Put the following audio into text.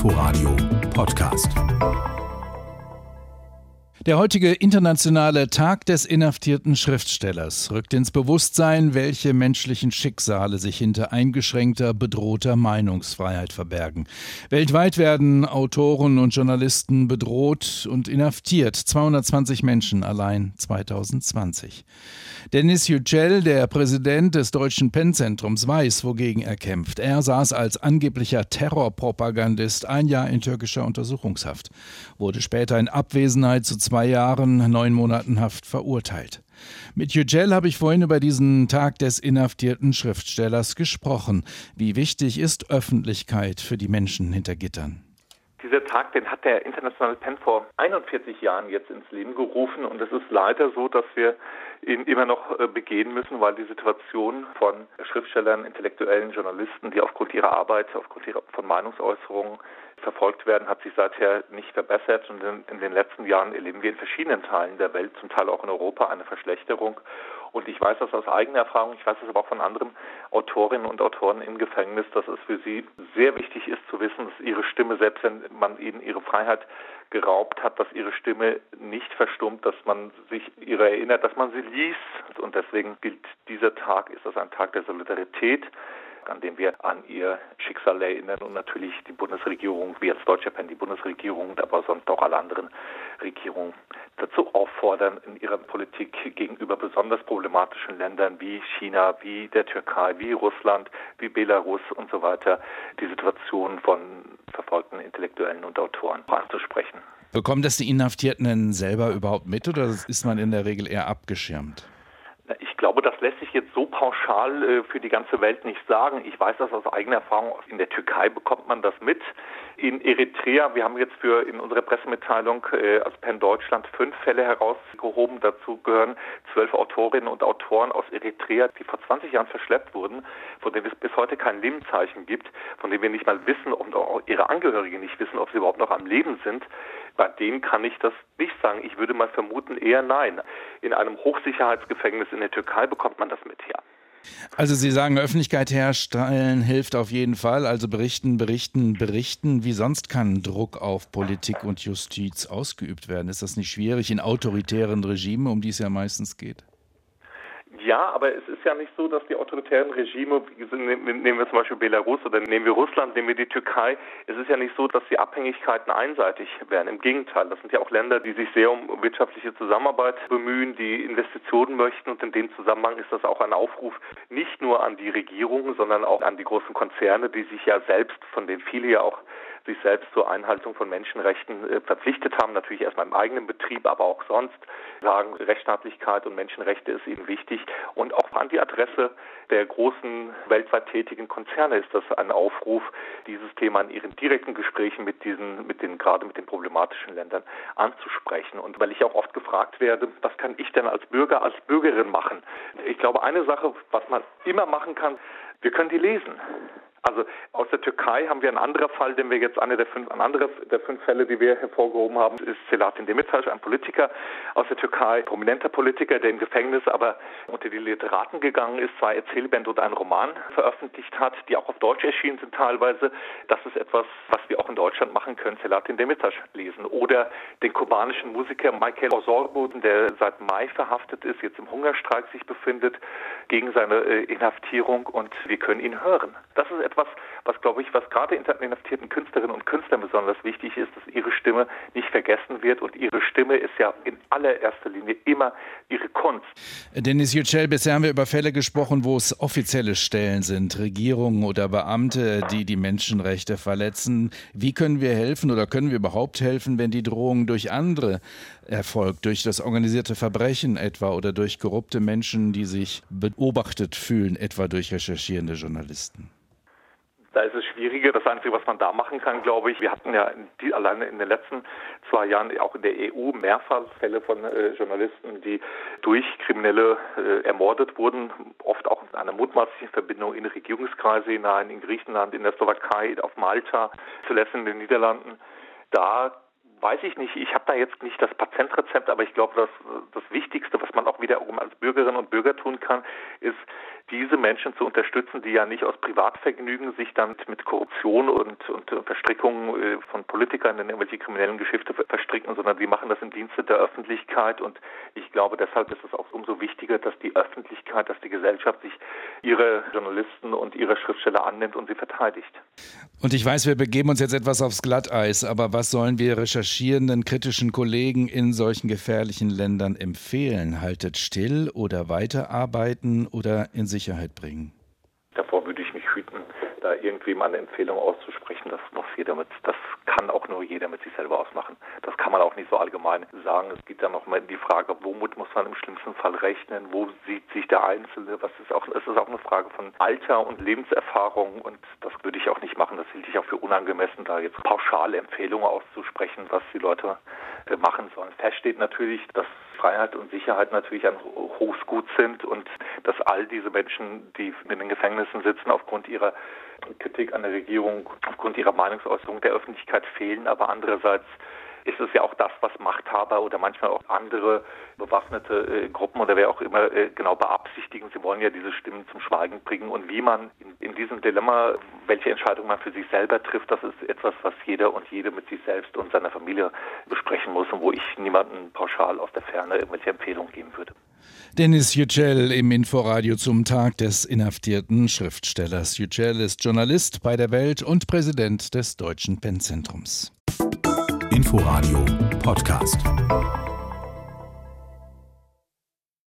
Inforadio Podcast. Der heutige internationale Tag des inhaftierten Schriftstellers rückt ins Bewusstsein, welche menschlichen Schicksale sich hinter eingeschränkter, bedrohter Meinungsfreiheit verbergen. Weltweit werden Autoren und Journalisten bedroht und inhaftiert. 220 Menschen allein 2020. Dennis Yücel, der Präsident des Deutschen Pennzentrums, weiß, wogegen er kämpft. Er saß als angeblicher Terrorpropagandist ein Jahr in türkischer Untersuchungshaft, wurde später in Abwesenheit zu zwei Jahren, neun Monaten Haft verurteilt. Mit Yücel habe ich vorhin über diesen Tag des inhaftierten Schriftstellers gesprochen. Wie wichtig ist Öffentlichkeit für die Menschen hinter Gittern? Dieser Tag, den hat der Internationale Pen vor 41 Jahren jetzt ins Leben gerufen und es ist leider so, dass wir ihn immer noch äh, begehen müssen, weil die Situation von Schriftstellern, Intellektuellen, Journalisten, die aufgrund ihrer Arbeit, aufgrund ihrer, von Meinungsäußerungen verfolgt werden, hat sich seither nicht verbessert. Und in, in, den letzten Jahren erleben wir in verschiedenen Teilen der Welt, zum Teil auch in Europa, eine Verschlechterung. Und ich weiß das aus eigener Erfahrung, ich weiß es aber auch von anderen Autorinnen und Autoren im Gefängnis, dass es für sie sehr wichtig ist zu wissen, dass ihre Stimme, selbst wenn man ihnen ihre Freiheit geraubt hat, dass ihre Stimme nicht verstummt, dass man sich ihrer erinnert, dass man sie liest. Und deswegen gilt dieser Tag, ist das ein Tag der Solidarität, an dem wir an ihr Schicksal erinnern und natürlich die Bundesregierung, wie als Deutscher Pen die Bundesregierung, aber sonst auch alle anderen Regierungen dazu auffordern, in ihrer Politik gegenüber besonders problematischen Ländern wie China, wie der Türkei, wie Russland, wie Belarus und so weiter die Situation von verfolgten Intellektuellen und Autoren anzusprechen. Bekommen das die Inhaftierten selber überhaupt mit oder ist man in der Regel eher abgeschirmt? Ich glaube, das lässt sich jetzt so pauschal äh, für die ganze Welt nicht sagen. Ich weiß das aus eigener Erfahrung. In der Türkei bekommt man das mit. In Eritrea, wir haben jetzt für in unserer Pressemitteilung äh, als PEN Deutschland fünf Fälle herausgehoben. Dazu gehören zwölf Autorinnen und Autoren aus Eritrea, die vor 20 Jahren verschleppt wurden, von denen es bis heute kein Lebenszeichen gibt, von denen wir nicht mal wissen und auch ihre Angehörigen nicht wissen, ob sie überhaupt noch am Leben sind. Bei denen kann ich das nicht sagen. Ich würde mal vermuten, eher nein. In einem Hochsicherheitsgefängnis in der Türkei bekommt man das mit, ja. Also Sie sagen, Öffentlichkeit herstellen hilft auf jeden Fall. Also berichten, berichten, berichten. Wie sonst kann Druck auf Politik und Justiz ausgeübt werden? Ist das nicht schwierig in autoritären Regimen, um die es ja meistens geht? Ja, aber es ist ja nicht so, dass die autoritären Regime, nehmen wir zum Beispiel Belarus oder nehmen wir Russland, nehmen wir die Türkei, es ist ja nicht so, dass die Abhängigkeiten einseitig werden. Im Gegenteil, das sind ja auch Länder, die sich sehr um wirtschaftliche Zusammenarbeit bemühen, die Investitionen möchten und in dem Zusammenhang ist das auch ein Aufruf nicht nur an die Regierungen, sondern auch an die großen Konzerne, die sich ja selbst, von denen viele ja auch sich selbst zur Einhaltung von Menschenrechten äh, verpflichtet haben, natürlich erstmal im eigenen Betrieb, aber auch sonst sagen, Rechtsstaatlichkeit und Menschenrechte ist ihnen wichtig. Und auch an die Adresse der großen weltweit tätigen Konzerne ist das ein Aufruf, dieses Thema in ihren direkten Gesprächen mit diesen, mit den, gerade mit den problematischen Ländern anzusprechen. Und weil ich auch oft gefragt werde, was kann ich denn als Bürger, als Bürgerin machen? Ich glaube, eine Sache, was man immer machen kann, wir können die lesen. Also aus der Türkei haben wir einen anderen Fall, den wir jetzt eine der fünf, ein anderer der fünf Fälle, die wir hervorgehoben haben, ist Selahattin Demirtas, ein Politiker aus der Türkei, prominenter Politiker, der im Gefängnis aber unter die Literaten gegangen ist, zwei Erzählbände und einen Roman veröffentlicht hat, die auch auf Deutsch erschienen sind teilweise. Das ist etwas, was wir auch in Deutschland machen können, Selahattin Demirtas lesen. Oder den kubanischen Musiker Michael Osorbo, der seit Mai verhaftet ist, jetzt im Hungerstreik sich befindet, gegen seine äh, Inhaftierung und wir können ihn hören. Das ist etwas, was glaube ich, was gerade inhaftierten Künstlerinnen und Künstlern besonders wichtig ist, dass ihre Stimme nicht vergessen wird und ihre Stimme ist ja in allererster Linie immer ihre Kunst. Dennis Yücel, bisher haben wir über Fälle gesprochen, wo es offizielle Stellen sind, Regierungen oder Beamte, die die Menschenrechte verletzen. Wie können wir helfen oder können wir überhaupt helfen, wenn die Drohung durch andere erfolgt, durch das organisierte Verbrechen etwa oder durch korrupte Menschen, die sich beobachtet fühlen, etwa durch recherchierende Journalisten? Da ist es schwieriger. Das Einzige, was man da machen kann, glaube ich, wir hatten ja die, alleine in den letzten zwei Jahren auch in der EU mehrfach Fälle von äh, Journalisten, die durch Kriminelle äh, ermordet wurden, oft auch in einer mutmaßlichen Verbindung in Regierungskreise hinein, in Griechenland, in der Slowakei, auf Malta, zuletzt in den Niederlanden. Da weiß ich nicht. Ich habe da jetzt nicht das Patentrezept, aber ich glaube, das, das Wichtigste, was man auch wiederum als Bürgerinnen und Bürger tun kann, ist, diese Menschen zu unterstützen, die ja nicht aus Privatvergnügen sich dann mit Korruption und, und Verstrickungen äh, von Politikern in irgendwelche kriminellen Geschäfte verstricken, sondern die machen das im Dienste der Öffentlichkeit. Und ich glaube, deshalb ist es auch umso wichtiger, dass die Öffentlichkeit, dass die Gesellschaft sich ihre Journalisten und ihre Schriftsteller annimmt und sie verteidigt. Und ich weiß, wir begeben uns jetzt etwas aufs Glatteis, aber was sollen wir recherchierenden, kritischen Kollegen in solchen gefährlichen Ländern empfehlen? Haltet still oder weiterarbeiten oder in sich Sicherheit bringen? Davor würde ich mich hüten, da irgendwem eine Empfehlung auszusprechen. Das muss jeder mit, das kann auch nur jeder mit sich selber ausmachen. Das kann man auch nicht so allgemein sagen. Es geht dann nochmal in die Frage, womit muss man im schlimmsten Fall rechnen? Wo sieht sich der Einzelne? Was ist auch, es ist auch eine Frage von Alter und Lebenserfahrung und das würde ich auch nicht machen. Das hielt ich auch für unangemessen, da jetzt pauschale Empfehlungen auszusprechen, was die Leute äh, machen sollen. Fest steht natürlich, dass Freiheit und Sicherheit natürlich ein hohes Gut sind und dass all diese Menschen, die in den Gefängnissen sitzen, aufgrund ihrer Kritik an der Regierung, aufgrund ihrer Meinungsäußerung der Öffentlichkeit fehlen, aber andererseits ist es ja auch das, was Machthaber oder manchmal auch andere bewaffnete äh, Gruppen oder wer auch immer äh, genau beabsichtigen. Sie wollen ja diese Stimmen zum Schweigen bringen. Und wie man in, in, diesem Dilemma, welche Entscheidung man für sich selber trifft, das ist etwas, was jeder und jede mit sich selbst und seiner Familie besprechen muss und wo ich niemanden pauschal aus der Ferne irgendwelche Empfehlungen geben würde. Dennis Yücel im Inforadio zum Tag des inhaftierten Schriftstellers. Yücel ist Journalist bei der Welt und Präsident des Deutschen Pennzentrums. Inforadio Podcast.